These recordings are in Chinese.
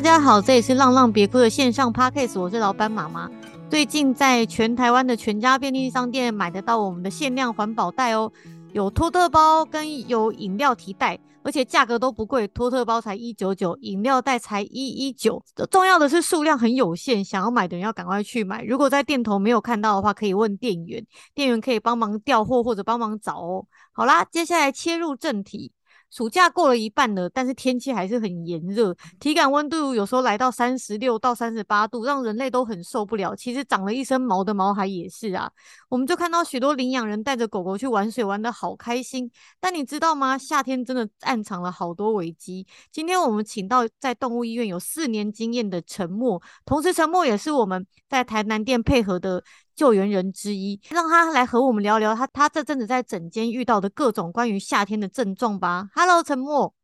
大家好，这里是浪浪别哭的线上 podcast，我是老板妈妈。最近在全台湾的全家便利商店买得到我们的限量环保袋哦，有托特包跟有饮料提袋，而且价格都不贵，托特包才一九九，饮料袋才一一九。重要的是数量很有限，想要买的人要赶快去买。如果在店头没有看到的话，可以问店员，店员可以帮忙调货或者帮忙找哦。好啦，接下来切入正题。暑假过了一半了，但是天气还是很炎热，体感温度有时候来到三十六到三十八度，让人类都很受不了。其实长了一身毛的毛孩也是啊。我们就看到许多领养人带着狗狗去玩水，玩得好开心。但你知道吗？夏天真的暗藏了好多危机。今天我们请到在动物医院有四年经验的陈默，同时陈默也是我们在台南店配合的。救援人之一，让他来和我们聊聊他他这阵子在诊间遇到的各种关于夏天的症状吧。Hello，陈默。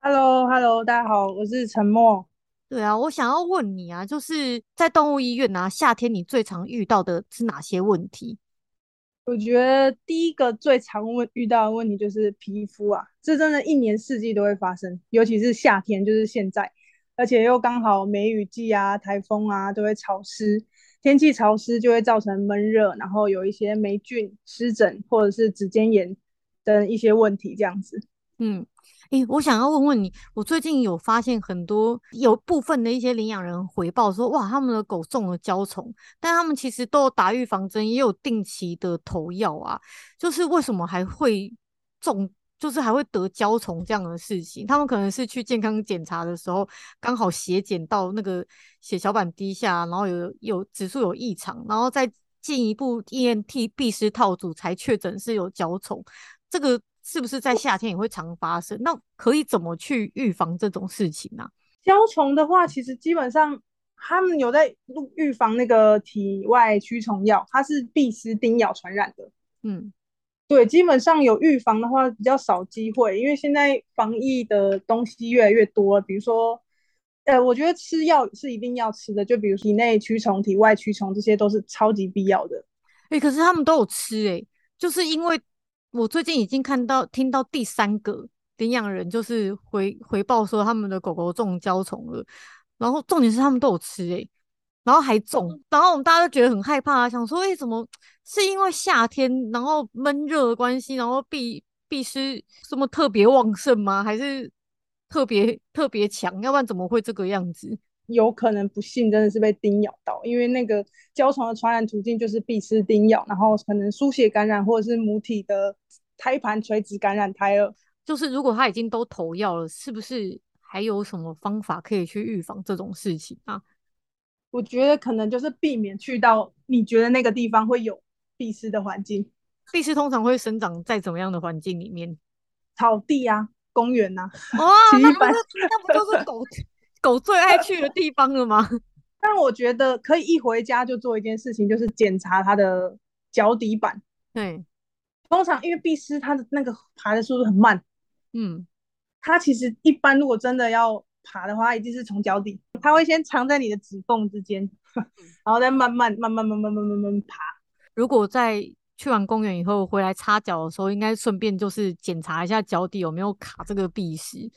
Hello，Hello，大家好，我是陈默。对啊，我想要问你啊，就是在动物医院啊，夏天你最常遇到的是哪些问题？我觉得第一个最常问遇到的问题就是皮肤啊，这真的一年四季都会发生，尤其是夏天，就是现在，而且又刚好梅雨季啊，台风啊，都会潮湿。天气潮湿就会造成闷热，然后有一些霉菌、湿疹或者是指尖炎等一些问题，这样子。嗯，诶、我想要问问你，我最近有发现很多有部分的一些领养人回报说，哇，他们的狗中了焦虫，但他们其实都有打预防针，也有定期的投药啊，就是为什么还会中？就是还会得焦虫这样的事情，他们可能是去健康检查的时候，刚好血检到那个血小板低下，然后有有指数有异常，然后再进一步验 T 壁虱套组才确诊是有焦虫。这个是不是在夏天也会常发生？那可以怎么去预防这种事情呢？啊？焦虫的话，其实基本上他们有在预防那个体外驱虫药，它是壁虱叮咬传染的。嗯。对，基本上有预防的话比较少机会，因为现在防疫的东西越来越多。比如说，呃，我觉得吃药是一定要吃的，就比如体内驱虫、体外驱虫，这些都是超级必要的。哎、可是他们都有吃哎、就是因为我最近已经看到、听到第三个领养人就是回回报说他们的狗狗中焦虫了，然后重点是他们都有吃哎、然后还中，然后我们大家都觉得很害怕啊，想说，哎，怎么是因为夏天，然后闷热的关系，然后壁壁虱什么特别旺盛吗？还是特别特别强？要不然怎么会这个样子？有可能不幸真的是被叮咬到，因为那个焦虫的传染途径就是壁虱叮咬，然后可能输血感染，或者是母体的胎盘垂直感染胎儿。就是如果他已经都投药了，是不是还有什么方法可以去预防这种事情啊？我觉得可能就是避免去到你觉得那个地方会有壁虱的环境。壁虱通常会生长在怎么样的环境里面？草地啊，公园啊。哇，那不是那不就是狗狗最爱去的地方了吗？但我觉得可以一回家就做一件事情，就是检查它的脚底板。对，通常因为壁虱它的那个爬的速度很慢，嗯，它其实一般如果真的要。爬的话，一定是从脚底，它会先藏在你的指缝之间，然后再慢慢、慢慢、慢慢、慢慢、慢慢爬。如果在去完公园以后回来擦脚的时候，应该顺便就是检查一下脚底有没有卡这个壁石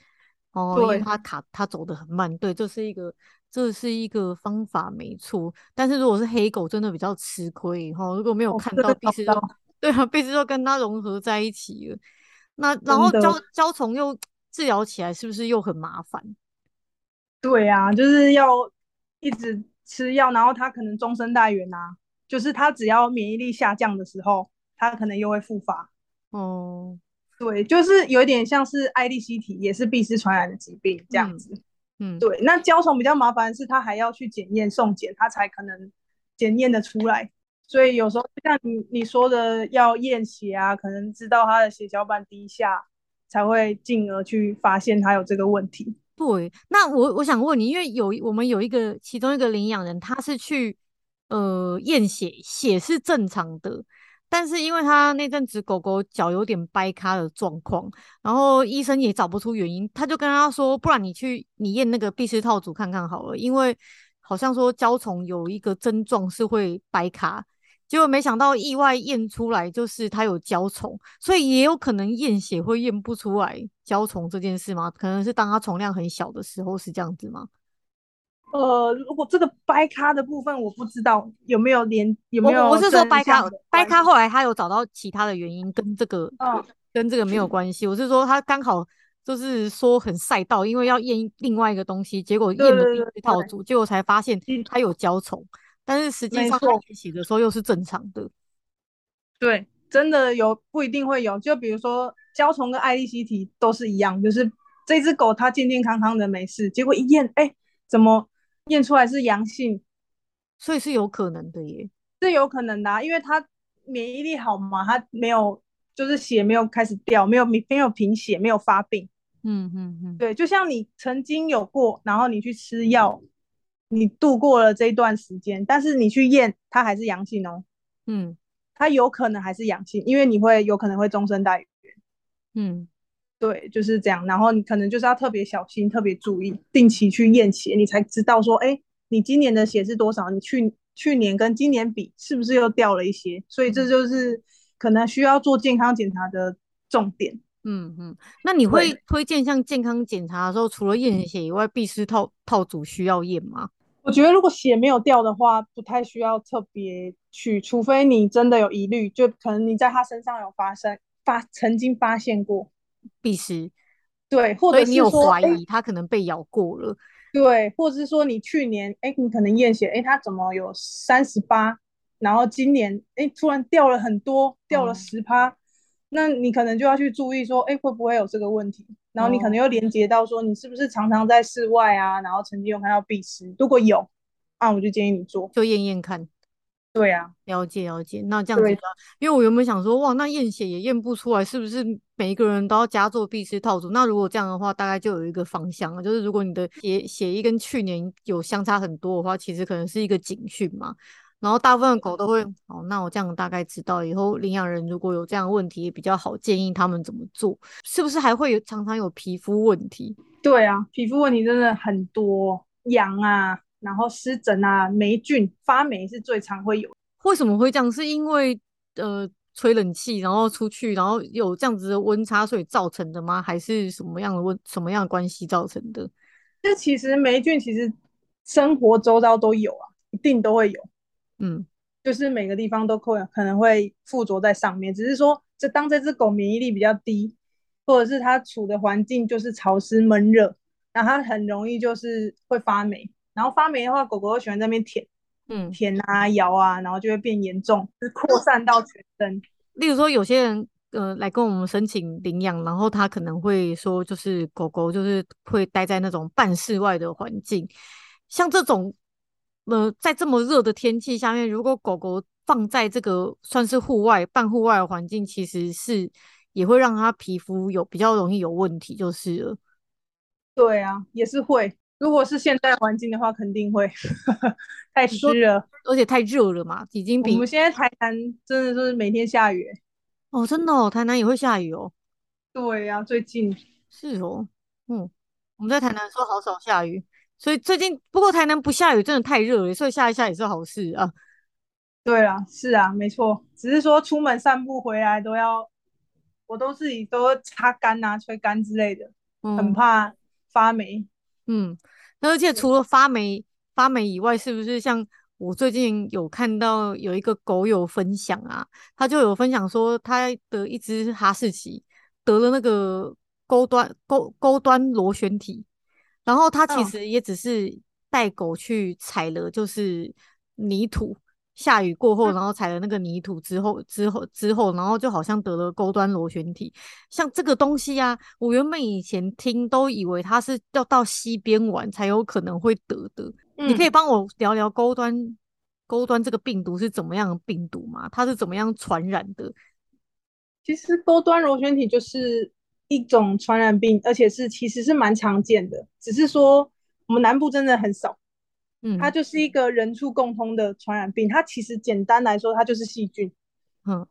哦，对，因为它卡，它走得很慢。对，这是一个，这是一个方法，没错。但是如果是黑狗，真的比较吃亏哈。如果没有看到壁石，哦，对啊，壁石就跟它融合在一起了。那然后胶胶虫又治疗起来，是不是又很麻烦？对啊，就是要一直吃药，然后他可能终身带原啊。就是他只要免疫力下降的时候，他可能又会复发。哦、嗯，对，就是有一点像是艾利希体，也是壁虱传染的疾病这样子。嗯，嗯对。那焦虫比较麻烦的是，他还要去检验送检，他才可能检验的出来。所以有时候像你你说的要验血啊，可能知道他的血小板低下，才会进而去发现他有这个问题。对，那我我想问你，因为有我们有一个其中一个领养人，他是去呃验血，血是正常的，但是因为他那阵子狗狗脚有点掰卡的状况，然后医生也找不出原因，他就跟他说，不然你去你验那个壁虱套组看看好了，因为好像说焦虫有一个症状是会掰卡。结果没想到意外验出来就是它有焦虫，所以也有可能验血会验不出来焦虫这件事吗？可能是当它虫量很小的时候是这样子吗？呃，如果这个掰咖的部分我不知道有没有连有没有，我是说掰咖掰咖后来他有找到其他的原因跟这个，嗯，跟这个没有关系。我是说他刚好就是说很赛道，因为要验另外一个东西，结果验了一套组，结果才发现他有焦虫，但是实际上他验血的时候又是正常的。对，真的有不一定会有，就比如说焦虫跟爱丽希体都是一样，就是这只狗它健健康康的没事，结果一验，哎，怎么？验出来是阳性，所以是有可能的耶，是有可能的啊，因为它免疫力好嘛，它没有就是血没有开始掉，没有没没有贫血，没有发病。嗯嗯嗯，对，就像你曾经有过，然后你去吃药，你度过了这一段时间，但是你去验，它还是阳性哦。嗯，它有可能还是阳性，因为你会有可能会终身带原。嗯。对，就是这样。然后你可能就是要特别小心，特别注意，定期去验血，你才知道说，哎，你今年的血是多少？你去去年跟今年比，是不是又掉了一些？所以这就是可能需要做健康检查的重点。嗯嗯。那你会推荐像健康检查的时候，除了验血以外，必须套套组需要验吗？我觉得如果血没有掉的话，不太需要特别去，除非你真的有疑虑，就可能你在他身上有发生发曾经发现过。必须，对，或者是你有怀疑他可能被咬过了，对，或者是说你去年，哎，你可能验血，哎，他怎么有三十八，然后今年，哎，突然掉了很多，掉了十趴，嗯，那你可能就要去注意说，哎，会不会有这个问题？然后你可能又连接到说，你是不是常常在室外啊？然后曾经有看到壁虱，如果有，啊，我就建议你做，就验验看。对呀、啊，了解了解。那这样子，因为我原本想说，哇，那验血也验不出来，是不是每一个人都要加做壁虱套组？那如果这样的话，大概就有一个方向了，就是如果你的血血液跟去年有相差很多的话，其实可能是一个警讯嘛。然后大部分的狗都会，哦，那我这样大概知道以后领养人如果有这样的问题，也比较好建议他们怎么做。是不是还会有常常有皮肤问题？对啊，皮肤问题真的很多，痒啊。然后湿疹啊，霉菌发霉是最常会有。为什么会这样？是因为呃吹冷气，然后出去，然后有这样子的温差，所以造成的吗？还是什么样的温什么样的关系造成的？这其实霉菌其实生活周遭都有啊，一定都会有。嗯，就是每个地方都可可能会附着在上面，只是说这当这只狗免疫力比较低，或者是它处的环境就是潮湿闷热，那它很容易就是会发霉。然后发霉的话，狗狗会喜欢在那边舔，嗯，舔啊、咬啊，然后就会变严重，就是扩散到全身。例如说，有些人呃来跟我们申请领养，然后他可能会说，就是狗狗就是会待在那种半室外的环境，像这种呃在这么热的天气下面，如果狗狗放在这个算是户外半户外的环境，其实是也会让它皮肤有比较容易有问题，就是了。对啊，也是会。如果是现代环境的话，肯定会 太湿了，而且太热了嘛，已经比我们现在台南真的是每天下雨哦，真的哦，台南也会下雨哦。对呀、啊，最近是哦，嗯，我们在台南说好少下雨，所以最近不过台南不下雨真的太热了，所以下一下也是好事啊。对啊，是啊，没错，只是说出门散步回来都要，我都自己都擦干啊、吹干之类的，嗯、很怕发霉。嗯，而且除了发霉发霉以外，是不是像我最近有看到有一个狗友分享啊，他就有分享说他的一只哈士奇得了那个钩端钩钩端螺旋体，然后他其实也只是带狗去踩了就是泥土。下雨过后，然后踩了那个泥土之后，之后之后，然后就好像得了钩端螺旋体。像这个东西啊，我原本以前听都以为它是要到溪边玩才有可能会得的。嗯、你可以帮我聊聊钩端钩端这个病毒是怎么样的病毒吗？它是怎么样传染的？其实钩端螺旋体就是一种传染病，而且是其实是蛮常见的，只是说我们南部真的很少。嗯，它就是一个人畜共通的传染病。它其实简单来说，它就是细菌，嗯，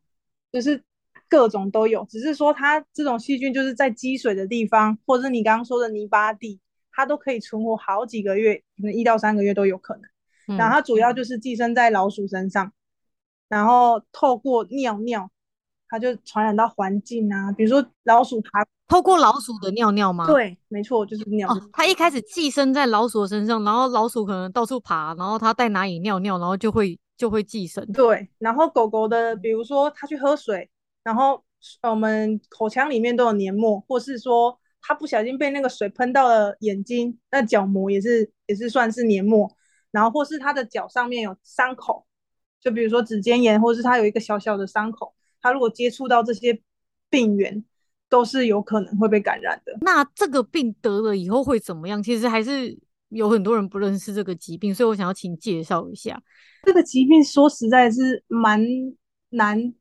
就是各种都有。只是说它这种细菌就是在积水的地方，或者是你刚刚说的泥巴地，它都可以存活好几个月，可能一到三个月都有可能。嗯，然后它主要就是寄生在老鼠身上，然后透过尿尿，它就传染到环境啊，比如说老鼠爬透过老鼠的尿尿吗？对，没错，就是尿。哦，它一开始寄生在老鼠的身上，然后老鼠可能到处爬，然后它在哪里尿尿，然后就会就会寄生。对，然后狗狗的，比如说它去喝水，然后我们口腔里面都有黏膜，或是说它不小心被那个水喷到了眼睛，那角膜也是也是算是黏膜，然后或是它的脚上面有伤口，就比如说指尖炎，或是它有一个小小的伤口，它如果接触到这些病源。都是有可能会被感染的。那这个病得了以后会怎么样？其实还是有很多人不认识这个疾病，所以我想要请介绍一下。这个疾病说实在是蛮难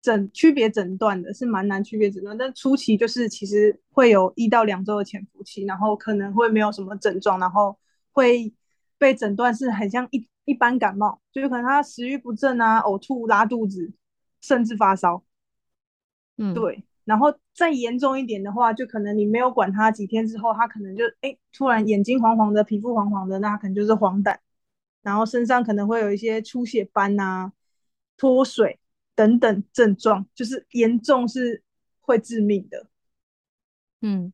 诊区别诊断的，是蛮难区别诊断。但初期就是其实会有一到两周的潜伏期，然后可能会没有什么症状，然后会被诊断是很像一一般感冒，就是可能他食欲不振啊、呕吐、拉肚子，甚至发烧。嗯，对。然后再严重一点的话，就可能你没有管它几天之后，它可能就哎突然眼睛黄黄的，皮肤黄黄的，那可能就是黄疸，然后身上可能会有一些出血斑啊、脱水等等症状，就是严重是会致命的。嗯。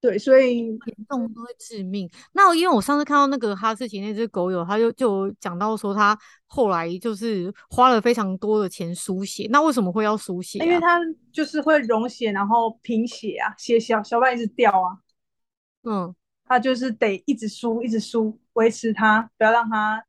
对，所以严重都会致命。那因为我上次看到那个哈士奇那只狗友，他就就讲到说，他后来就是花了非常多的钱输血。那为什么会要输血啊？因为他就是会溶血，然后贫血啊，血小小板一直掉啊。嗯，他就是得一直输，一直输，维持它，不要让它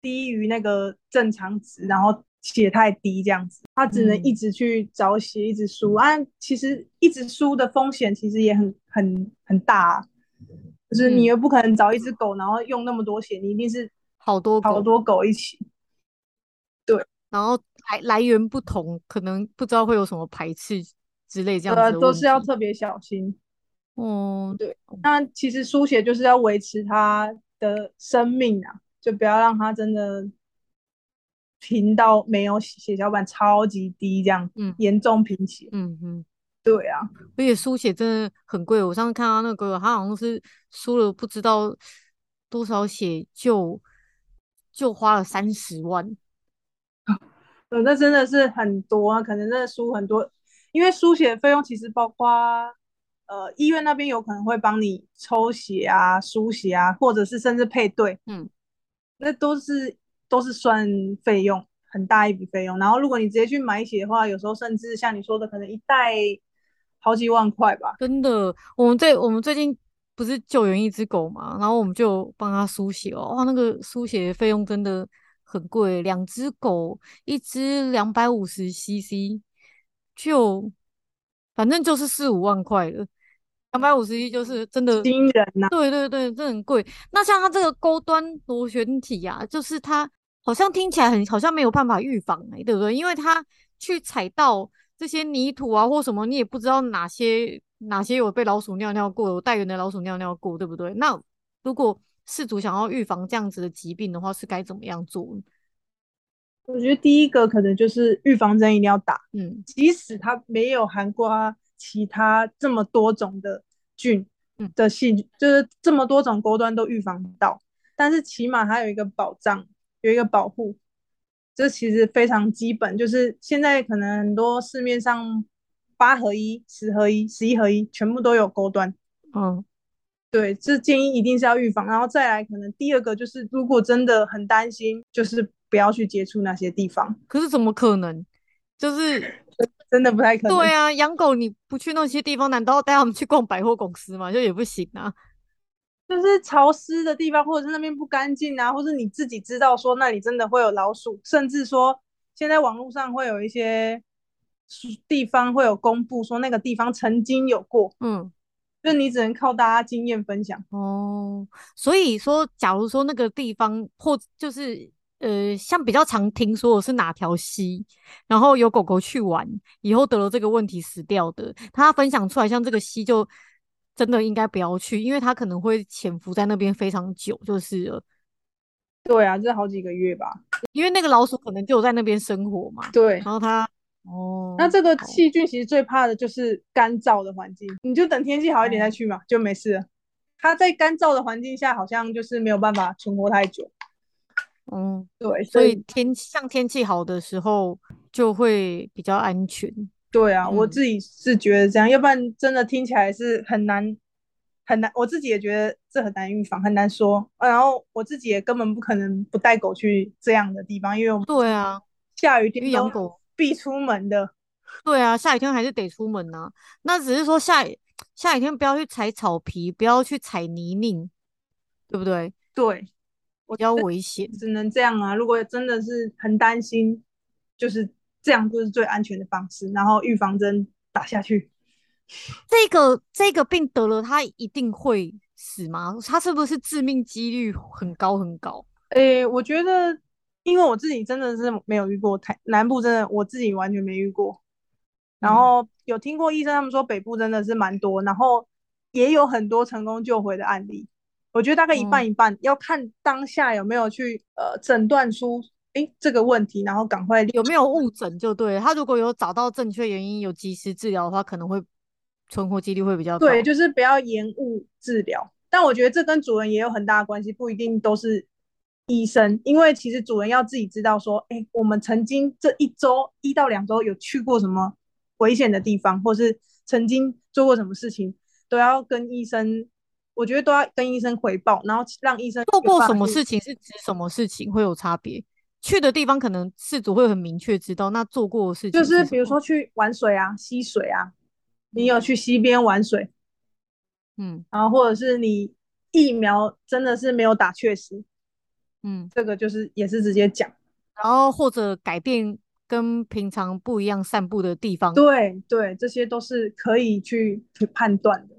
低于那个正常值，然后。血太低，这样子，他只能一直去找血，嗯、一直输啊。其实一直输的风险其实也很很很大，啊，就是你又不可能找一只狗，然后用那么多血，你一定是好多好多狗一起。对，然后来来源不同，可能不知道会有什么排斥之类这样子，都是要特别小心。嗯，对，那其实输血就是要维持它的生命啊，就不要让它真的。频道没有血小板超级低，这样，嗯，严重贫血，嗯嗯，对啊，而且输血真的很贵。我上次看到那个，他好像是输了不知道多少血就，就就花了三十万。嗯，那真的是很多啊，可能真的输很多，因为输血费用其实包括，呃，医院那边有可能会帮你抽血啊、输血啊，或者是甚至配对，嗯，那都是。都是算费用很大一笔费用，然后如果你直接去买血的话，有时候甚至像你说的，可能一袋好几万块吧。真的，我们最我们最近不是救援一只狗嘛，然后我们就帮它输血哦，哇，那个输血费用真的很贵，两只狗一只两百五十 CC，就反正就是四五万块了。两百五十一就是真的惊人呐、啊！对对对，这很贵。那像它这个高端螺旋体啊，就是它好像听起来很好像没有办法预防哎、欸，对不对？因为它去踩到这些泥土啊或什么，你也不知道哪些哪些有被老鼠尿尿过，有带原的老鼠尿尿过，对不对？那如果饲主想要预防这样子的疾病的话，是该怎么样做？我觉得第一个可能就是预防针一定要打，嗯，即使它没有含瓜。其他这么多种的菌的细菌，就是这么多种钩端都预防到，但是起码它有一个保障，有一个保护，这其实非常基本。就是现在可能很多市面上八合一、十合一、十一合一全部都有钩端，嗯，对，这建议一定是要预防。然后再来，可能第二个就是，如果真的很担心，就是不要去接触那些地方。可是怎么可能？就是。真的不太可能。对啊，养狗你不去那些地方，难道带他们去逛百货公司吗？就也不行啊。就是潮湿的地方，或者是那边不干净啊，或者你自己知道说那里真的会有老鼠，甚至说现在网络上会有一些地方会有公布说那个地方曾经有过，嗯，就你只能靠大家经验分享哦。所以说，假如说那个地方或就是。呃，像比较常听说的是哪条溪，然后有狗狗去玩以后得了这个问题死掉的，他分享出来，像这个溪就真的应该不要去，因为它可能会潜伏在那边非常久，就是了。对啊，这好几个月吧，因为那个老鼠可能就在那边生活嘛。对，然后它哦，那这个细菌其实最怕的就是干燥的环境，你就等天气好一点再去嘛，就没事了。它在干燥的环境下，好像就是没有办法存活太久。嗯，对，所以天像天气好的时候就会比较安全。对啊，嗯、我自己是觉得这样，要不然真的听起来是很难很难，我自己也觉得这很难预防，很难说。然后我自己也根本不可能不带狗去这样的地方，因为我们对啊，下雨天养狗必出门的。对啊，下雨天还是得出门啊。那只是说下下雨天不要去踩草皮，不要去踩泥泞，对不对？对，比较危险，只能这样啊。如果真的是很担心，就是。这样就是最安全的方式，然后预防针打下去。这个这个病得了，它一定会死吗？它是不是致命几率很高很高？诶、欸，我觉得，因为我自己真的是没有遇过，台南部真的我自己完全没遇过。然后有听过医生他们说北部真的是蛮多，然后也有很多成功救回的案例。我觉得大概一半一半，嗯、要看当下有没有去呃诊断出。哎，这个问题，然后赶快有没有误诊就对。他如果有找到正确原因，有及时治疗的话，可能会存活几率会比较高。对，就是不要延误治疗。但我觉得这跟主人也有很大的关系，不一定都是医生，因为其实主人要自己知道说，哎，我们曾经这一周一到两周有去过什么危险的地方，或是曾经做过什么事情，都要跟医生，我觉得都要跟医生回报，然后让医生做过什么事情是指什么事情会有差别。去的地方可能饲主会很明确知道，那做过的事情就是比如说去玩水啊、溪水啊，你有去溪边玩水，嗯，然后或者是你疫苗真的是没有打确实，嗯，这个就是也是直接讲，然后或者改变跟平常不一样散步的地方，对对，这些都是可以去去判断的，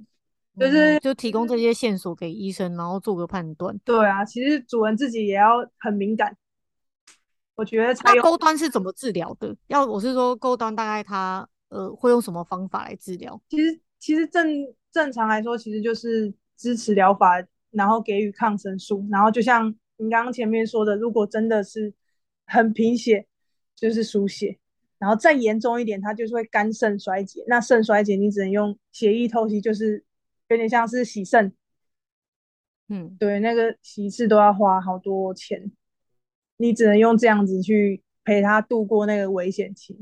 就是、嗯、就提供这些线索给医生，然后做个判断。对啊，其实主人自己也要很敏感。我觉得那钩端是怎么治疗的？要我是说钩端大概它呃会用什么方法来治疗？其实其实正正常来说，其实就是支持疗法，然后给予抗生素，然后就像你刚刚前面说的，如果真的是很贫血，就是输血，然后再严重一点，它就是会肝肾衰竭。那肾衰竭你只能用血液透析，就是有点像是洗肾。嗯，对，那个洗一次都要花好多钱。你只能用这样子去陪他度过那个危险期。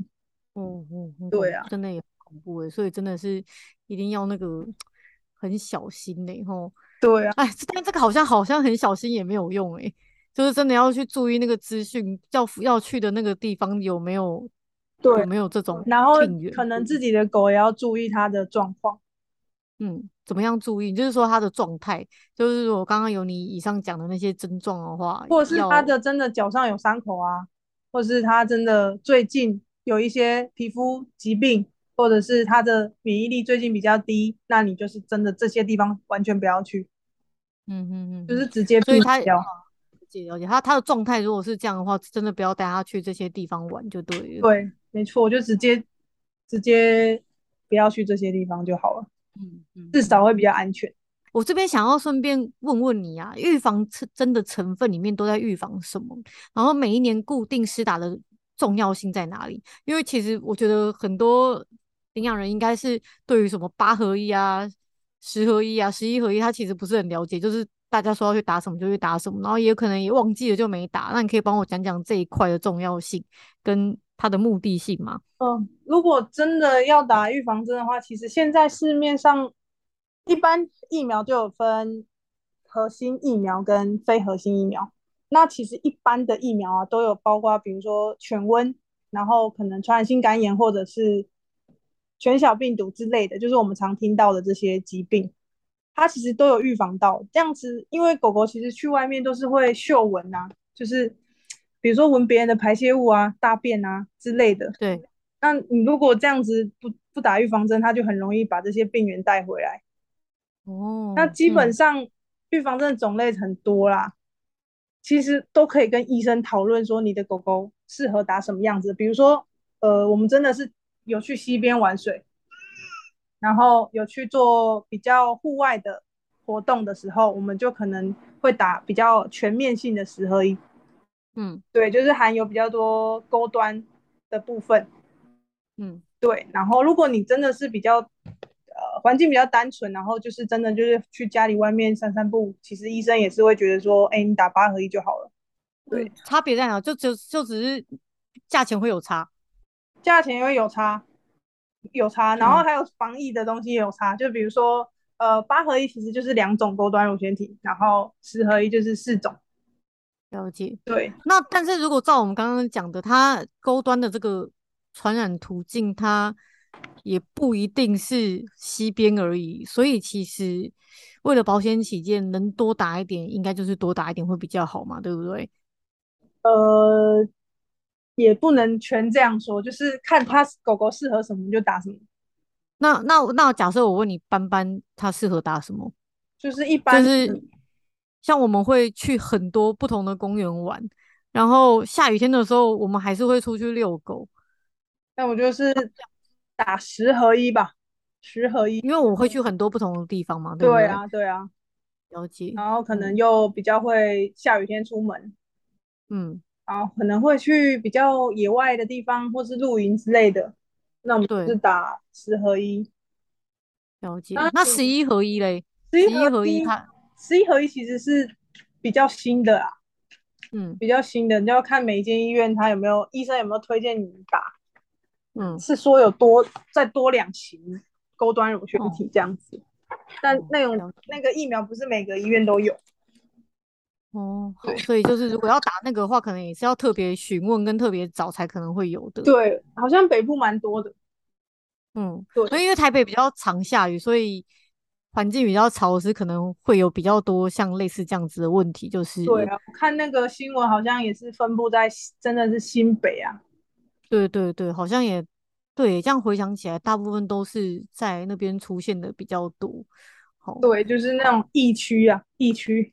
嗯嗯，嗯对啊，真的也很恐怖诶，所以真的是一定要那个很小心的吼。对啊，哎，但这个好像好像很小心也没有用诶，就是真的要去注意那个资讯，要要去的那个地方有没有，对，有没有这种，然后可能自己的狗也要注意它的状况。嗯，怎么样注意？就是说他的状态，就是我刚刚有你以上讲的那些症状的话，或者是他的真的脚上有伤口啊，或者是他真的最近有一些皮肤疾病，或者是他的免疫力最近比较低，那你就是真的这些地方完全不要去。嗯嗯嗯，就是直接避掉。了解了解，它它的状态如果是这样的话，真的不要带他去这些地方玩就对了。对，没错，就直接直接不要去这些地方就好了。嗯嗯，至少会比较安全。我这边想要顺便问问你啊，预防针的成分里面都在预防什么？然后每一年固定施打的重要性在哪里？因为其实我觉得很多领养人应该是对于什么八合一啊、十合一啊、十一合一，他其实不是很了解，就是大家说要去打什么就去打什么，然后也有可能也忘记了就没打。那你可以帮我讲讲这一块的重要性跟它的目的性吗？嗯，如果真的要打预防针的话，其实现在市面上一般疫苗就有分核心疫苗跟非核心疫苗。那其实一般的疫苗啊，都有包括比如说犬瘟，然后可能传染性肝炎或者是犬小病毒之类的，就是我们常听到的这些疾病，它其实都有预防到。这样子，因为狗狗其实去外面都是会嗅闻啊，就是。比如说闻别人的排泄物啊、大便啊之类的，对。那你如果这样子不不打预防针，它就很容易把这些病原带回来。哦。那基本上预防针的种类很多啦，嗯、其实都可以跟医生讨论说你的狗狗适合打什么样子。比如说，呃，我们真的是有去溪边玩水，然后有去做比较户外的活动的时候，我们就可能会打比较全面性的十合一。嗯，对，就是含有比较多高端的部分。嗯，对。然后，如果你真的是比较呃环境比较单纯，然后就是真的就是去家里外面散散步，其实医生也是会觉得说，哎，你打八合一就好了。对，差别在哪？就就就只是价钱会有差，价钱会有差。有差，然后还有防疫的东西也有差，嗯、就比如说，呃，八合一其实就是两种高端乳腺体，然后十合一就是四种。了解。对。那但是如果照我们刚刚讲的，它高端的这个传染途径，它也不一定是西边而已，所以其实为了保险起见，能多打一点，应该就是多打一点会比较好嘛，对不对？呃。也不能全这样说，就是看它狗狗适合什么就打什么。那那那假设我问你，斑斑它适合打什么？就是一般，就是像我们会去很多不同的公园玩，然后下雨天的时候，我们还是会出去遛狗。那我就是打十合一吧，十合一，因为我会去很多不同的地方嘛，对？对啊，对啊，了解。然后可能又比较会下雨天出门，嗯。然后可能会去比较野外的地方，或是露营之类的，那我们就是打十合一。了解。那十一合一嘞？十一合一，它十一合一其实是比较新的啊，嗯，比较新的，你要看每一间医院它有没有医生有没有推荐你打，嗯，是说有多再多两型高端乳腺体这样子，哦、但那种、哦、那个疫苗不是每个医院都有。哦，好，所以就是如果要打那个的话，可能也是要特别询问跟特别找才可能会有的。对，好像北部蛮多的。嗯，对，所以因为台北比较常下雨，所以环境比较潮湿，可能会有比较多像类似这样子的问题。就是对啊，我看那个新闻好像也是分布在真的是新北啊。对对对，好像也对，这样回想起来，大部分都是在那边出现的比较多。好，对，就是那种疫区啊，疫区。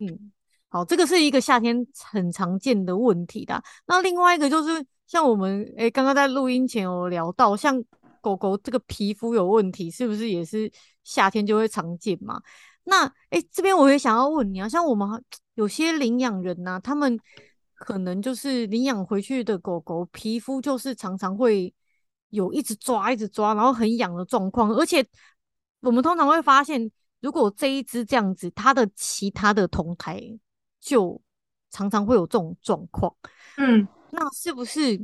嗯。好，这个是一个夏天很常见的问题的。那另外一个就是，像我们诶刚刚在录音前有聊到，像狗狗这个皮肤有问题，是不是也是夏天就会常见嘛？那诶这边我也想要问你啊，像我们有些领养人呐、啊，他们可能就是领养回去的狗狗皮肤就是常常会有一直抓、一直抓，然后很痒的状况，而且我们通常会发现，如果这一只这样子，它的其他的同台。就常常会有这种状况，嗯，那是不是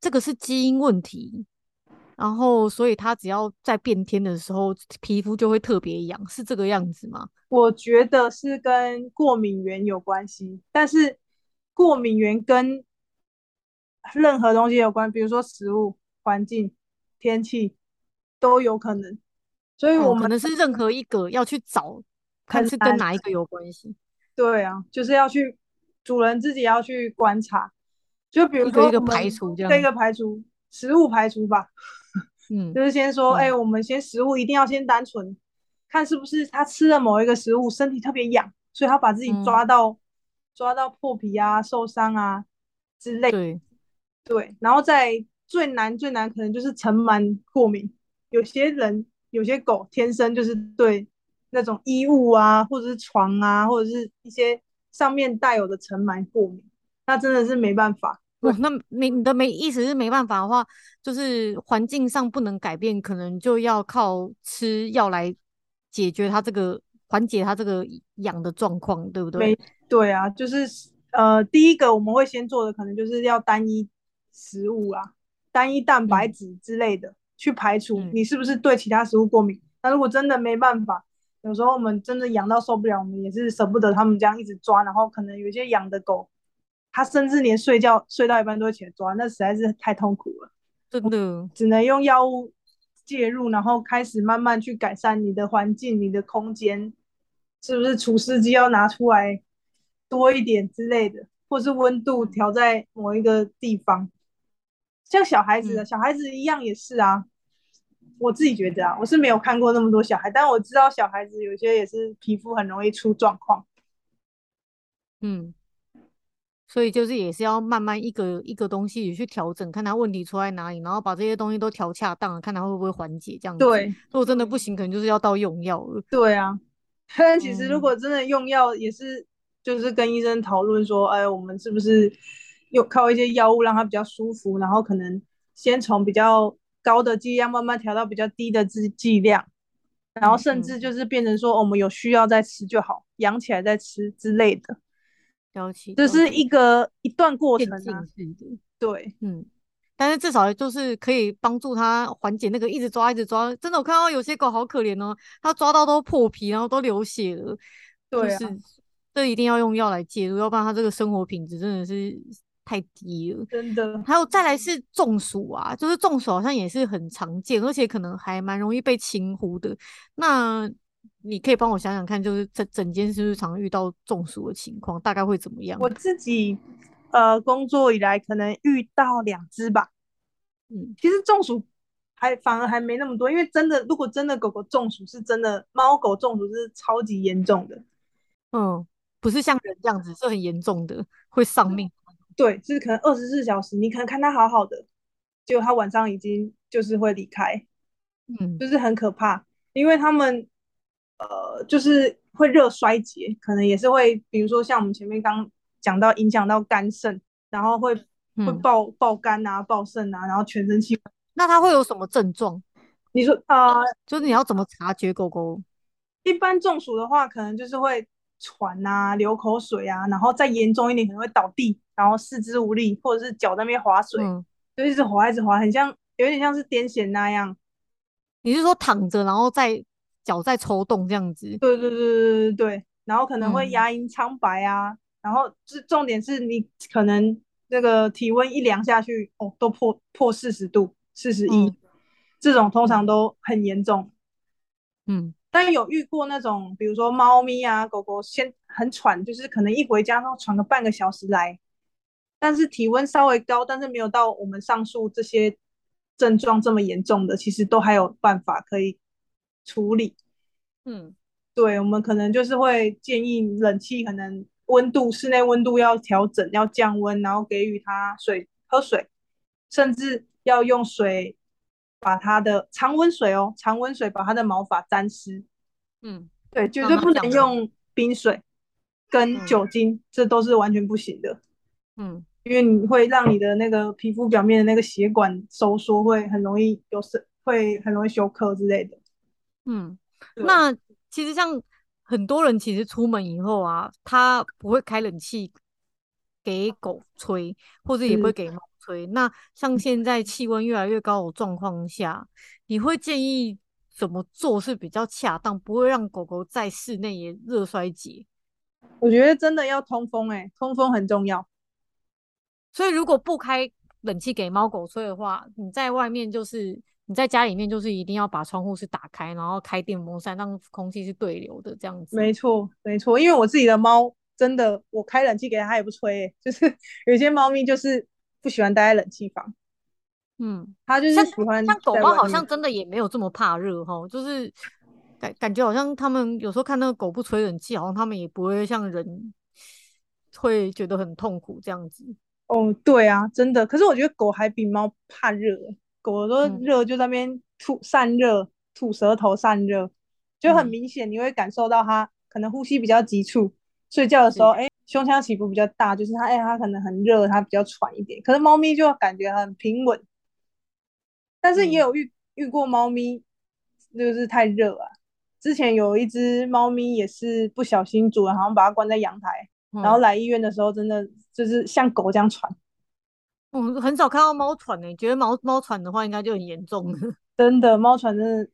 这个是基因问题？然后，所以它只要在变天的时候，皮肤就会特别痒，是这个样子吗？我觉得是跟过敏源有关系，但是过敏源跟任何东西有关，比如说食物、环境、天气都有可能。所以我们、哦、可能是任何一个要去找，看是跟哪一个有关系。对啊，就是要去主人自己要去观察，就比如说一个，一个排除这样，这个排除食物排除吧，嗯，就是先说，哎、嗯欸，我们先食物一定要先单纯，看是不是他吃了某一个食物身体特别痒，所以他把自己抓到、嗯、抓到破皮啊、受伤啊之类，对，对，然后再最难最难可能就是尘螨过敏，有些人有些狗天生就是对。那种衣物啊，或者是床啊，或者是一些上面带有的尘螨过敏，那真的是没办法。哦，那没你的没意思是没办法的话，就是环境上不能改变，可能就要靠吃药来解决它这个缓解它这个痒的状况，对不对？没对啊，就是呃，第一个我们会先做的，可能就是要单一食物啊，单一蛋白质之类的，嗯，去排除你是不是对其他食物过敏。那，嗯，如果真的没办法。有时候我们真的痒到受不了，我们也是舍不得他们这样一直抓，然后可能有些养的狗，它甚至连睡觉睡到一半都会起来抓，那实在是太痛苦了，真的，只能用药物介入，然后开始慢慢去改善你的环境、你的空间，是不是除湿机要拿出来多一点之类的，或是温度调在某一个地方，像小孩子的、嗯、小孩子一样也是啊。我自己觉得啊，我是没有看过那么多小孩，但我知道小孩子有些也是皮肤很容易出状况。嗯，所以就是也是要慢慢一个一个东西去调整，看他问题出在哪里，然后把这些东西都调恰当，看他会不会缓解这样子。对，如果真的不行，可能就是要到用药了。对啊，但其实如果真的用药，也是就是跟医生讨论说，哎，我们是不是用靠一些药物让他比较舒服，然后可能先从比较。高的剂量慢慢调到比较低的剂剂量，然后甚至就是变成说，我们有需要再吃就好，养起来再吃之类的。了解，这是一个一段过程啊。对，嗯，但是至少就是可以帮助他缓解那个一直抓一直抓。真的，我看到有些狗好可怜哦，它抓到都破皮，然后都流血了。对啊，就是这一定要用药来介入，要不然它这个生活品质真的是太低了。真的。还有再来是中暑啊，就是中暑好像也是很常见，而且可能还蛮容易被轻忽的。那你可以帮我想想看，就是整整间是不是常遇到中暑的情况，大概会怎么样？我自己。呃，工作以来可能遇到两只吧，嗯，其实中暑还反而还没那么多，因为真的，如果真的狗狗中暑，是真的，猫狗中暑是超级严重的，嗯，不是像人这样子是很严重的，会丧命。对，就是可能二十四小时，你可能看它好好的，结果它晚上已经就是会离开，嗯，就是很可怕，因为他们呃，就是会热衰竭，可能也是会，比如说像我们前面刚。讲到影响到肝肾，然后会会爆爆肝啊，爆肾啊，然后全身气。那它会有什么症状？你说啊，呃、就是你要怎么察觉狗狗？一般中暑的话，可能就是会喘啊，流口水啊，然后再严重一点，可能会倒地，然后四肢无力，或者是脚在那边划水，嗯、就一直划一直划，很像有点像是癫痫那样。你是说躺着，然后再脚在抽动这样子？对对对对对对，然后可能会牙龈苍白啊。嗯然后是重点是你可能那个体温一量下去哦，都破破四十度，四十一，这种通常都很严重。嗯，但有遇过那种，比如说猫咪啊、狗狗先很喘，就是可能一回家都喘个半个小时来，但是体温稍微高，但是没有到我们上述这些症状这么严重的，其实都还有办法可以处理。嗯，对，我们可能就是会建议冷气可能。温度，室内温度要调整，要降温，然后给予它水喝水，甚至要用水把它的常温水哦，常温水把它的毛发沾湿。嗯，对，绝对不能用冰水跟酒精，嗯、这都是完全不行的。嗯，因为你会让你的那个皮肤表面的那个血管收缩，会很容易有是会很容易休克之类的。嗯，那其实像。很多人其实出门以后啊，他不会开冷气给狗吹，或者也不会给猫吹。那像现在气温越来越高的状况下，你会建议怎么做是比较恰当，不会让狗狗在室内也热衰竭？我觉得真的要通风，欸，哎，通风很重要。所以如果不开冷气给猫狗吹的话，你在外面就是。你在家里面就是一定要把窗户是打开，然后开电风扇，让空气是对流的这样子。没错，没错，因为我自己的猫真的，我开冷气给它，它也不吹，欸，就是有些猫咪就是不喜欢待在冷气房。嗯，它就是喜欢像。像狗猫好像真的也没有这么怕热哈，就是感感觉好像他们有时候看那个狗不吹冷气，好像他们也不会像人会觉得很痛苦这样子。哦，对啊，真的。可是我觉得狗还比猫怕热。狗都热，就在那边吐散热，吐舌头散热，就很明显，你会感受到它可能呼吸比较急促，睡觉的时候，哎是，胸腔起伏比较大，就是它，哎，它可能很热，它比较喘一点。可是猫咪就感觉很平稳，但是也有遇遇过猫咪就是太热啊。之前有一只猫咪也是不小心主人好像把它关在阳台，嗯、然后来医院的时候，真的就是像狗这样喘。嗯，很少看到猫喘诶，觉得猫猫喘的话应该就很严重了。真的，猫喘真的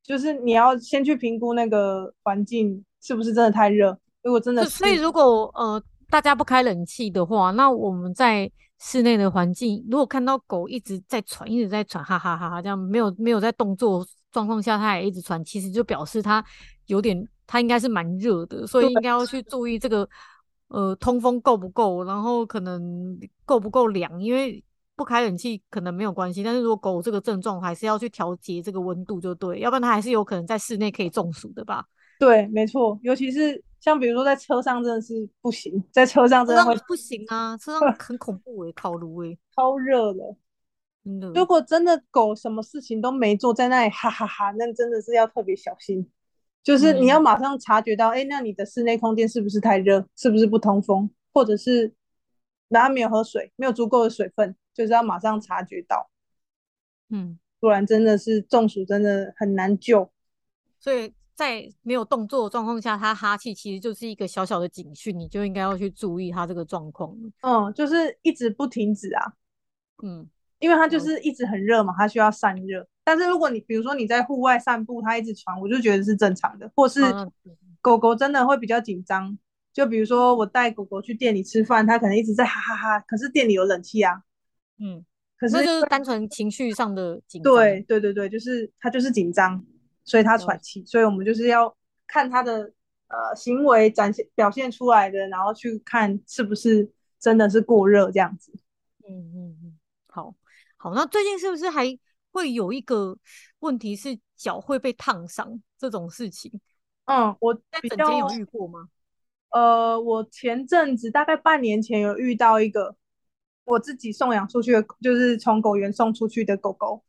就是你要先去评估那个环境是不是真的太热。如果真的是，所以如果呃大家不开冷气的话，那我们在室内的环境，如果看到狗一直在喘，一直在喘，哈哈哈哈，这样没有没有在动作状况下，它也一直喘，其实就表示它有点，它应该是蛮热的，所以应该要去注意这个。呃，通风够不够？然后可能够不够凉？因为不开冷气可能没有关系，但是如果狗这个症状，还是要去调节这个温度就对，要不然它还是有可能在室内可以中暑的吧？对，没错，尤其是像比如说在车上真的是不行，在车上真的会不行啊，车上 很恐怖诶、欸，烤炉诶，超热的。真的，如果真的狗什么事情都没做，在那里哈哈哈哈，那真的是要特别小心。就是你要马上察觉到，哎、那你的室内空间是不是太热？是不是不通风？或者是哪没有喝水，没有足够的水分，就是要马上察觉到。嗯，不然真的是中暑，真的很难救。所以在没有动作的状况下，他哈气其实就是一个小小的警讯，你就应该要去注意他这个状况。嗯，就是一直不停止啊。嗯。因为他就是一直很热嘛，他需要散热。但是如果你比如说你在户外散步，它一直喘，我就觉得是正常的。或是狗狗真的会比较紧张，就比如说我带狗狗去店里吃饭，它可能一直在哈哈哈，可是店里有冷气啊。嗯，可是就是单纯情绪上的紧张。对对对对，就是它就是紧张，所以它喘气。所以我们就是要看它的呃行为展现表现出来的，然后去看是不是真的是过热这样子。嗯嗯嗯，好，好，那最近是不是还会有一个问题是脚会被烫伤这种事情？嗯，我在整间有遇过吗？呃，我前阵子大概半年前有遇到一个我自己送养出去的，就是从狗园送出去的狗狗，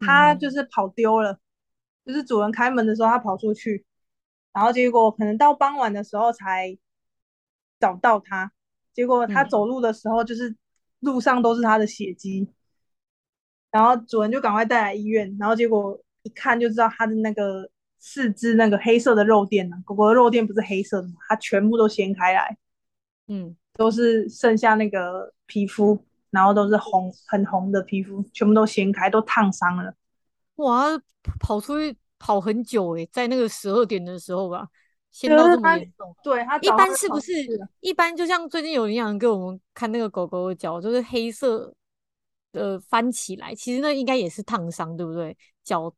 它就是跑丢了，嗯、就是主人开门的时候它跑出去，然后结果可能到傍晚的时候才找到它，结果它走路的时候就是。嗯路上都是它的血迹，然后主人就赶快带来医院，然后结果一看就知道它的那个四肢那个黑色的肉垫呢，狗狗的肉垫不是黑色的吗？它全部都掀开来，嗯，都是剩下那个皮肤，然后都是红很红的皮肤，全部都掀开，都烫伤了。哇，跑出去跑很久诶、欸，在那个十二点的时候吧。先到这么严重，对它一般是不是一般？就像最近有营养人给我们看那个狗狗的脚，就是黑色的翻起来，其实那应该也是烫伤，对不对？脚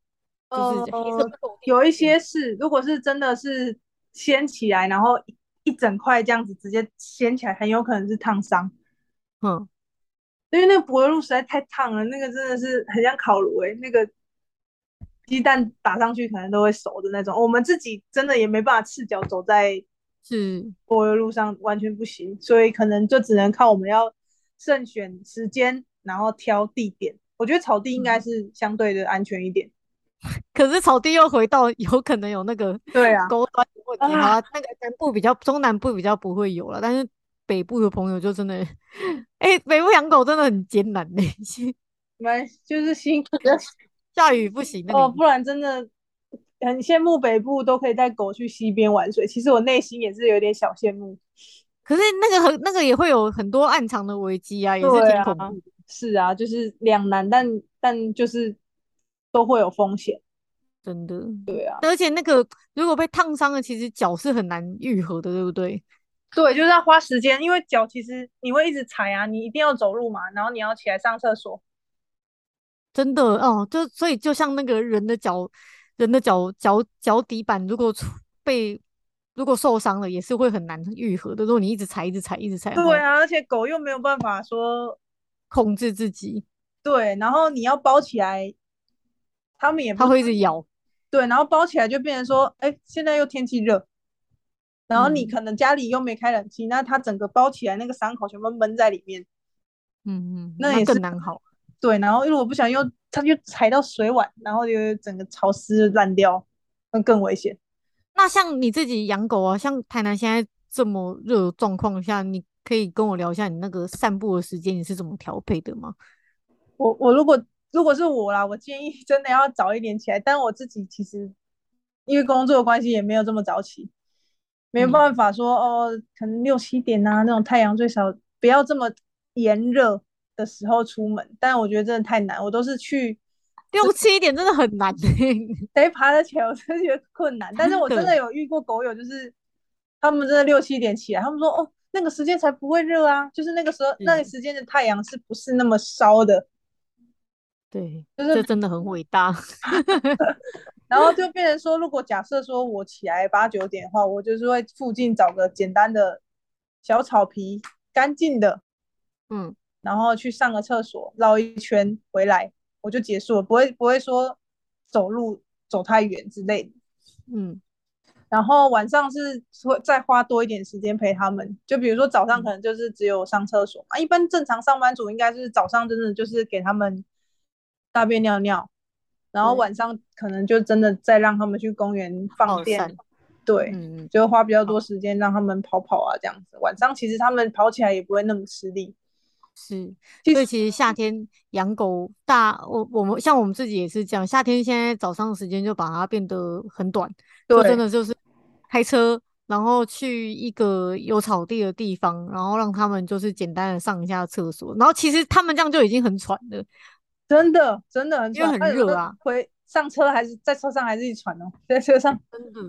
就是。有一些是，如果是真的是掀起来，然后一整块这样子直接掀起来，很有可能是烫伤。嗯，因为那个柏油路实在太烫了，那个真的是很像烤炉诶、欸，那个。鸡蛋打上去可能都会熟的那种，我们自己真的也没办法赤脚走在是柏油路上，完全不行，所以可能就只能靠我们要慎选时间，然后挑地点。我觉得草地应该是相对的安全一点，可是草地又回到有可能有那个 对啊高端的问题啊，那个南部比较中南部比较不会有了，但是北部的朋友就真的，哎、欸，北部养狗真的很艰难嘞，蛮就是辛苦的。下雨不行哦，不然真的很羡慕北部都可以带狗去溪边玩水。其实我内心也是有点小羡慕，可是那个很那个也会有很多暗藏的危机啊，也是挺恐怖。是啊，就是两难，但但就是都会有风险，真的。对啊，而且那个如果被烫伤了，其实脚是很难愈合的，对不对？对，就是要花时间，因为脚其实你会一直踩啊，你一定要走路嘛，然后你要起来上厕所。真的哦，就所以就像那个人的脚，人的脚脚脚底板如果被如果受伤了，也是会很难愈合的。如果你一直踩，一直踩，一直踩，对啊，而且狗又没有办法说控制自己，对，然后你要包起来，他们也不它会一直咬，对，然后包起来就变成说，哎，现在又天气热，然后你可能家里又没开冷气，嗯、那它整个包起来，那个伤口全部闷在里面，嗯嗯，那也是更难好。对，然后如果不想又，它就踩到水碗，然后就整个潮湿烂掉，那更危险。那像你自己养狗啊，像台南现在这么热的状况下，你可以跟我聊一下你那个散步的时间，你是怎么调配的吗？我我如果如果是我啦，我建议真的要早一点起来，但我自己其实因为工作的关系也没有这么早起，没有办法说、嗯、哦，可能六七点啊那种太阳最少不要这么炎热。的时候出门，但我觉得真的太难，我都是去 六七点，真的很难，谁爬得起来？我真的觉得困难。但是我真的有遇过狗友，就是他们真的六七点起来，他们说哦，那个时间才不会热啊，就是那个时候那个时间的太阳是不是那么烧的？对，就是这真的很伟大。然后就变成说，如果假设说我起来八九点的话，我就是会附近找个简单的小草皮，干净的，嗯。然后去上个厕所，绕一圈回来，我就结束了，不会不会说走路走太远之类的。嗯，然后晚上是会再花多一点时间陪他们，就比如说早上可能就是只有上厕所嘛，嗯、一般正常上班族应该是早上真的就是给他们大便尿尿，然后晚上可能就真的再让他们去公园放电，对，嗯、就花比较多时间让他们跑跑啊这样子。晚上其实他们跑起来也不会那么吃力。是，所以其实夏天养狗大，我我们像我们自己也是这样，夏天现在早上的时间就把它变得很短，就真的就是开车，然后去一个有草地的地方，然后让他们就是简单的上一下厕所，然后其实他们这样就已经很喘了，真的真的很因为很热啊。回上车还是在车上还是一喘哦，在车上真的。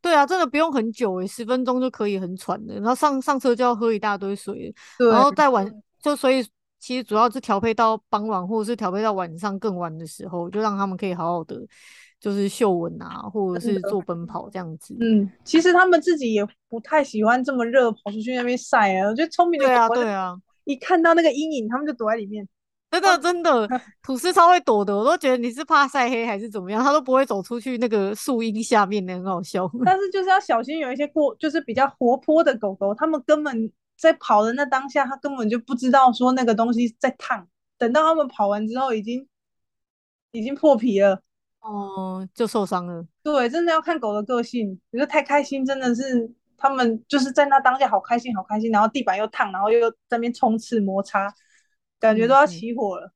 对啊，真的不用很久诶，十分钟就可以很喘的。然后上上车就要喝一大堆水，对然后再晚就所以其实主要是调配到傍晚或者是调配到晚上更晚的时候，就让他们可以好好的就是嗅闻啊，或者是做奔跑这样子。嗯，其实他们自己也不太喜欢这么热跑出去那边晒啊。我觉得聪明的对啊对啊，一看到那个阴影，他们就躲在里面。真的真的，吐司超会躲的，我都觉得你是怕晒黑还是怎么样，他都不会走出去那个树荫下面的，很好笑。但是就是要小心，有一些过就是比较活泼的狗狗，他们根本在跑的那当下，他根本就不知道说那个东西在烫，等到他们跑完之后，已经已经破皮了，哦、嗯，就受伤了。对，真的要看狗的个性，有时候太开心，真的是他们就是在那当下好开心好开心，然后地板又烫，然后又在那边冲刺摩擦。感觉都要起火了，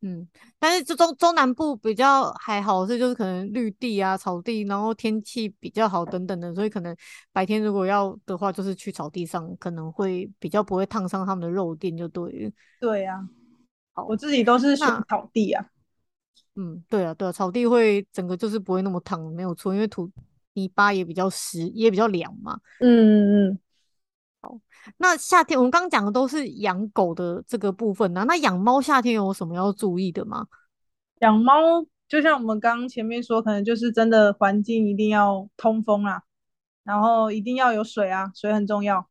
嗯，嗯，但是这中中南部比较还好，是就是可能绿地啊、草地，然后天气比较好等等的，所以可能白天如果要的话，就是去草地上，可能会比较不会烫伤他们的肉垫，就对了。对呀、啊，好，我自己都是选草地啊。嗯，对啊，对啊，草地会整个就是不会那么烫，没有错，因为土泥巴也比较湿，也比较凉嘛。嗯嗯嗯。好，那夏天我们刚刚讲的都是养狗的这个部分呢、啊，那养猫夏天有什么要注意的吗？养猫就像我们刚刚前面说，可能就是真的环境一定要通风啊，然后一定要有水啊，水很重要。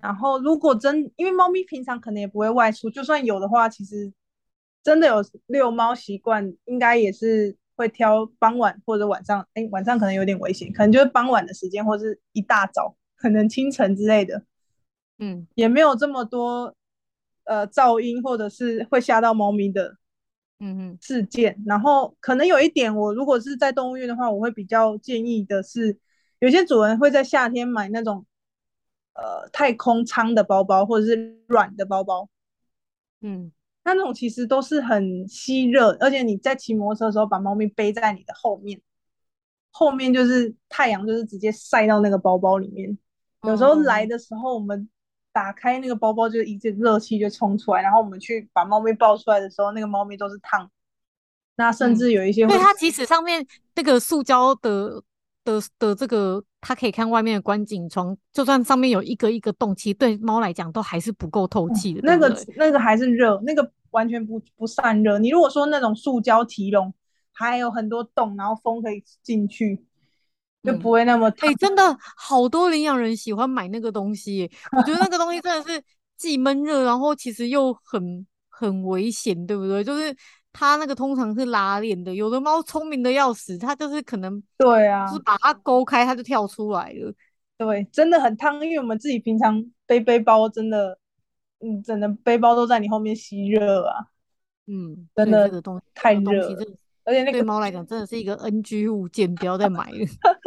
然后如果真因为猫咪平常可能也不会外出，就算有的话，其实真的有遛猫习惯，应该也是会挑傍晚或者晚上。哎，晚上可能有点危险，可能就是傍晚的时间或者是一大早。可能清晨之类的，嗯，也没有这么多呃噪音或者是会吓到猫咪的，嗯嗯事件。嗯、然后可能有一点，我如果是在动物园的话，我会比较建议的是，有些主人会在夏天买那种呃太空舱的包包或者是软的包包，嗯，那那种其实都是很吸热，而且你在骑摩托车的时候把猫咪背在你的后面，后面就是太阳就是直接晒到那个包包里面。有时候来的时候，我们打开那个包包，就一阵热气就冲出来，然后我们去把猫咪抱出来的时候，那个猫咪都是烫。那甚至有一些会，对、嗯、它即使上面那个塑胶的的的这个，它可以看外面的观景窗，就算上面有一个一个洞，其实对猫来讲都还是不够透气的。嗯、那个那个还是热，那个完全不不散热。你如果说那种塑胶提笼，还有很多洞，然后风可以进去。就不会那么烫。哎、嗯欸，真的好多领养人喜欢买那个东西，我觉得那个东西真的是既闷热，然后其实又很很危险，对不对？就是它那个通常是拉链的，有的猫聪明的要死，它就是可能对啊，就是把它勾开，它就跳出来了。对，真的很烫，因为我们自己平常背背包，真的，嗯，整个背包都在你后面吸热啊。嗯，真的这个东西太热。而且那个对猫来讲真的是一个 NG 物件，不要再买了。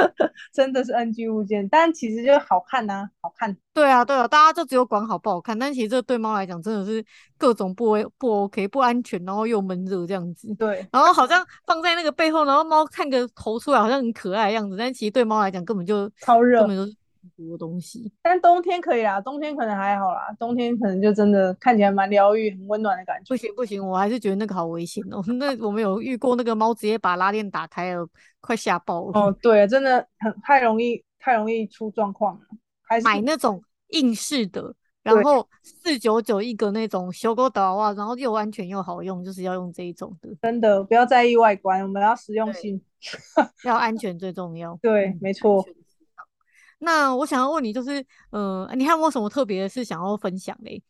真的是 NG 物件，但其实就好看呐、啊，好看。对啊，对啊，大家就只有管好不好看，但其实这对猫来讲真的是各种不不 OK，不安全，然后又闷热这样子。对，然后好像放在那个背后，然后猫看个头出来，好像很可爱的样子，但其实对猫来讲根本就超热，根本就是。多东西，但冬天可以啦，冬天可能还好啦，冬天可能就真的看起来蛮疗愈、很温暖的感觉。不行不行，我还是觉得那个好危险哦。那我们有遇过那个猫直接把拉链打开了，快吓爆了。哦，对，真的很太容易，太容易出状况了。还是买那种硬式的，然后四九九一个那种小狗的哇，然后又安全又好用，就是要用这一种的。真的不要在意外观，我们要实用性，要安全最重要。对，嗯、没错。那我想要问你，就是，呃，你还有没有什么特别的事想要分享嘞？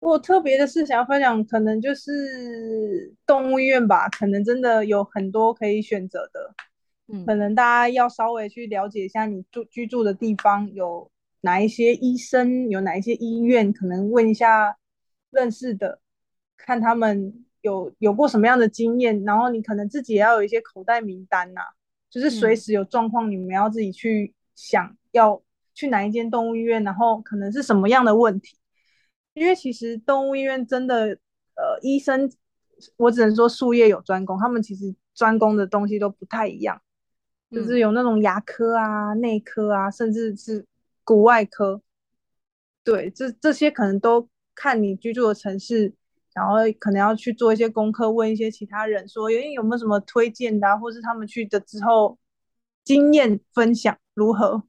我特别的事想要分享，可能就是动物医院吧，可能真的有很多可以选择的。嗯，可能大家要稍微去了解一下你住居住的地方有哪一些医生，有哪一些医院，可能问一下认识的，看他们有有过什么样的经验，然后你可能自己也要有一些口袋名单呐、啊，就是随时有状况，你们要自己去想。要去哪一间动物医院，然后可能是什么样的问题？因为其实动物医院真的，呃，医生，我只能说术业有专攻，他们其实专攻的东西都不太一样，就是有那种牙科啊、内科啊，甚至是骨外科。对，这这些可能都看你居住的城市，然后可能要去做一些功课，问一些其他人说，有有没有什么推荐的啊，或是他们去的之后经验分享如何，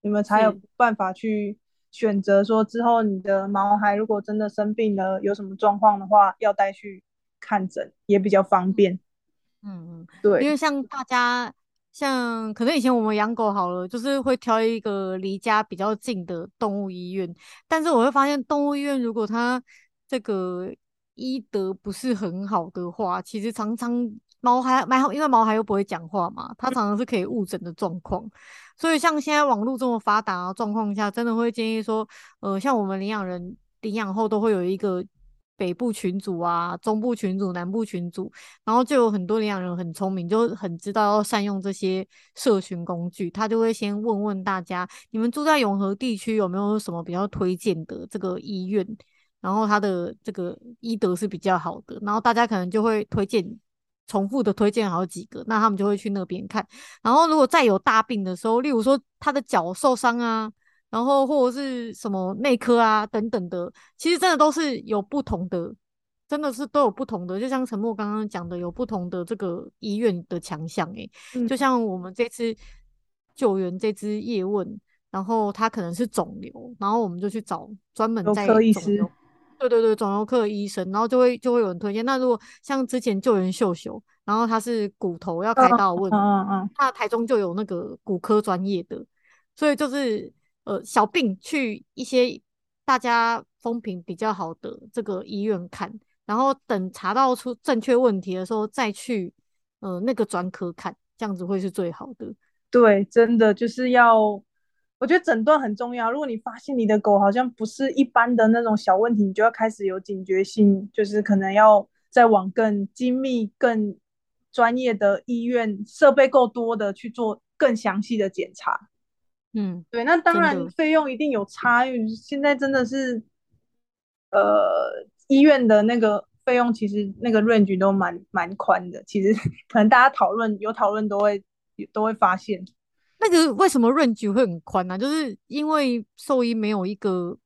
你们才有办法去选择说之后你的毛孩如果真的生病了，有什么状况的话，要带去看诊也比较方便。嗯嗯，对，因为像大家。像可能以前我们养狗好了，就是会挑一个离家比较近的动物医院。但是我会发现，动物医院如果它这个医德不是很好的话，其实常常毛孩蛮好，因为毛孩又不会讲话嘛，它常常是可以误诊的状况。所以像现在网络这么发达的状况下，真的会建议说，呃，像我们领养人领养后都会有一个。北部群组啊，中部群组，南部群组，然后就有很多领养人很聪明，就很知道要善用这些社群工具。他就会先问问大家，你们住在永和地区有没有什么比较推荐的这个医院？然后他的这个医德是比较好的，然后大家可能就会推荐，重复的推荐好几个，那他们就会去那边看。然后如果再有大病的时候，例如说他的脚受伤啊。然后或者是什么内科啊等等的，其实真的都是有不同的，真的是都有不同的。就像陈默刚刚讲的，有不同的这个医院的强项诶、嗯，就像我们这次救援这只叶问，然后他可能是肿瘤，然后我们就去找专门在肿瘤，对对对，肿瘤科的医生，然后就会就会有人推荐。那如果像之前救援秀秀，然后他是骨头要开刀问，嗯嗯，那台中就有那个骨科专业的，所以就是。呃，小病去一些大家风评比较好的这个医院看，然后等查到出正确问题的时候再去呃那个专科看，这样子会是最好的。对，真的就是要，我觉得诊断很重要。如果你发现你的狗好像不是一般的那种小问题，你就要开始有警觉性，就是可能要再往更精密、更专业的医院，设备够多的去做更详细的检查。嗯，对，那当然费用一定有差，因为现在真的是，呃，医院的那个费用其实那个 range 都蛮蛮宽的。其实 可能大家讨论有讨论都会都会发现，那个为什么 range 会很宽呢？就是因为兽医没有一个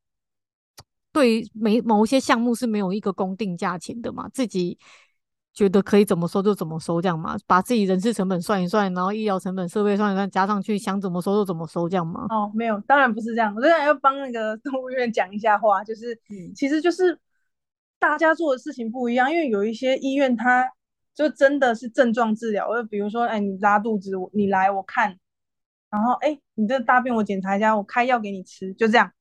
对每某一些项目是没有一个公定价钱的嘛，自己。觉得可以怎么收就怎么收，这样嘛？把自己人事成本算一算，然后医疗成本、设备算一算，加上去，想怎么收就怎么收，这样吗？哦，没有，当然不是这样。我现在要帮那个动物医院讲一下话，就是，嗯，其实就是大家做的事情不一样，因为有一些医院它就真的是症状治疗，就比如说，哎，你拉肚子，你来我看，然后哎，你这大便我检查一下，我开药给你吃，就这样。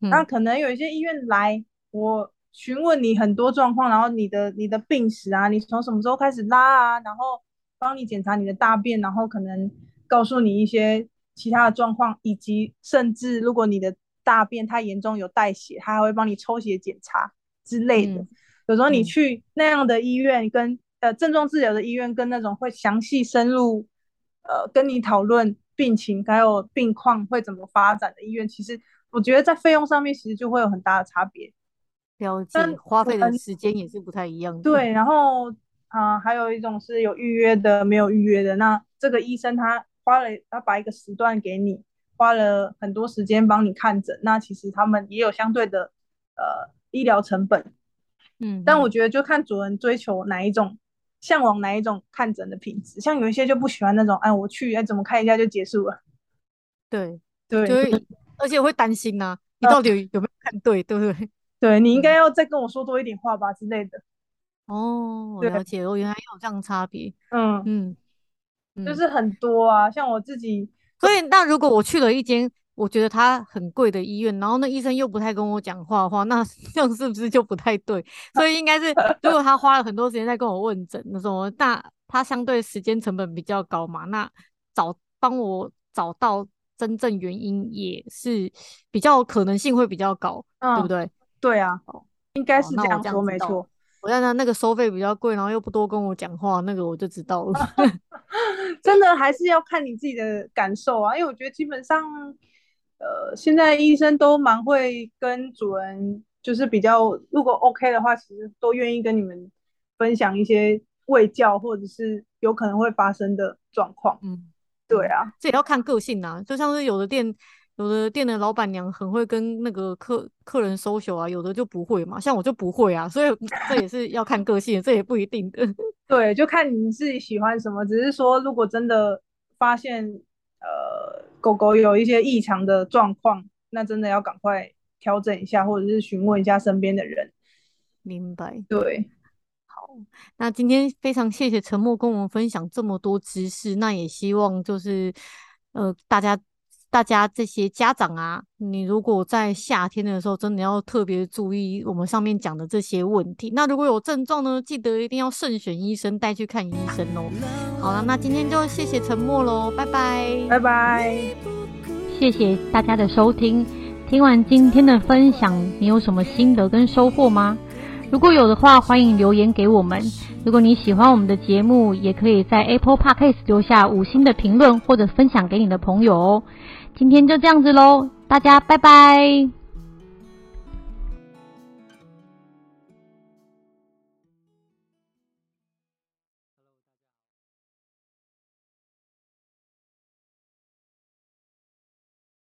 嗯，那可能有一些医院来我。询问你很多状况，然后你的你的病史啊，你从什么时候开始拉啊，然后帮你检查你的大便，然后可能告诉你一些其他的状况，以及甚至如果你的大便太严重有带血，他还会帮你抽血检查之类的。嗯、有时候你去那样的医院跟，跟、嗯、呃症状治疗的医院，跟那种会详细深入呃跟你讨论病情还有病况会怎么发展的医院，其实我觉得在费用上面其实就会有很大的差别。了解，花费的时间也是不太一样的。对，然后啊、呃，还有一种是有预约的，没有预约的。那这个医生他花了，他把一个时段给你，花了很多时间帮你看诊。那其实他们也有相对的呃医疗成本。嗯，但我觉得就看主人追求哪一种，向往哪一种看诊的品质。像有一些就不喜欢那种，哎，我去，哎，怎么看一下就结束了。对对，就会而且会担心呐、啊，你到底有，有没有看对，对不对？对，你应该要再跟我说多一点话吧之类的。哦，我了解，我原来有这样差别。嗯嗯，就是很多啊，像我自己。所以，那如果我去了一间我觉得他很贵的医院，然后那医生又不太跟我讲话的话，那 这样是不是就不太对？所以应该是，如果他花了很多时间在跟我问诊，那种，那他相对时间成本比较高嘛，那找帮我找到真正原因也是比较可能性会比较高，嗯、对不对？对啊，应该是这样说，没错。我在那那个收费比较贵，然后又不多跟我讲话，那个我就知道了。真的还是要看你自己的感受啊，因为我觉得基本上，呃，现在医生都蛮会跟主人，就是比较如果 OK 的话，其实都愿意跟你们分享一些喂教或者是有可能会发生的状况。嗯，对啊，这也要看个性啊，就像是有的店。有的店的老板娘很会跟那个客客人 social 啊，有的就不会嘛，像我就不会啊，所以 这也是要看个性，这也不一定的。对，就看你自己喜欢什么。只是说，如果真的发现呃狗狗有一些异常的状况，那真的要赶快调整一下，或者是询问一下身边的人。明白。对。好那今天非常谢谢陈默跟我们分享这么多知识，那也希望就是呃大家大家这些家长啊，你如果在夏天的时候真的要特别注意我们上面讲的这些问题。那如果有症状呢，记得一定要慎选医生带去看医生哦。好了，那今天就谢谢沉默喽，拜拜，拜拜，谢谢大家的收听。听完今天的分享，你有什么心得跟收获吗？如果有的话，欢迎留言给我们。如果你喜欢我们的节目，也可以在 Apple Podcast 留下五星的评论，或者分享给你的朋友哦。今天就这样子喽，大家拜拜。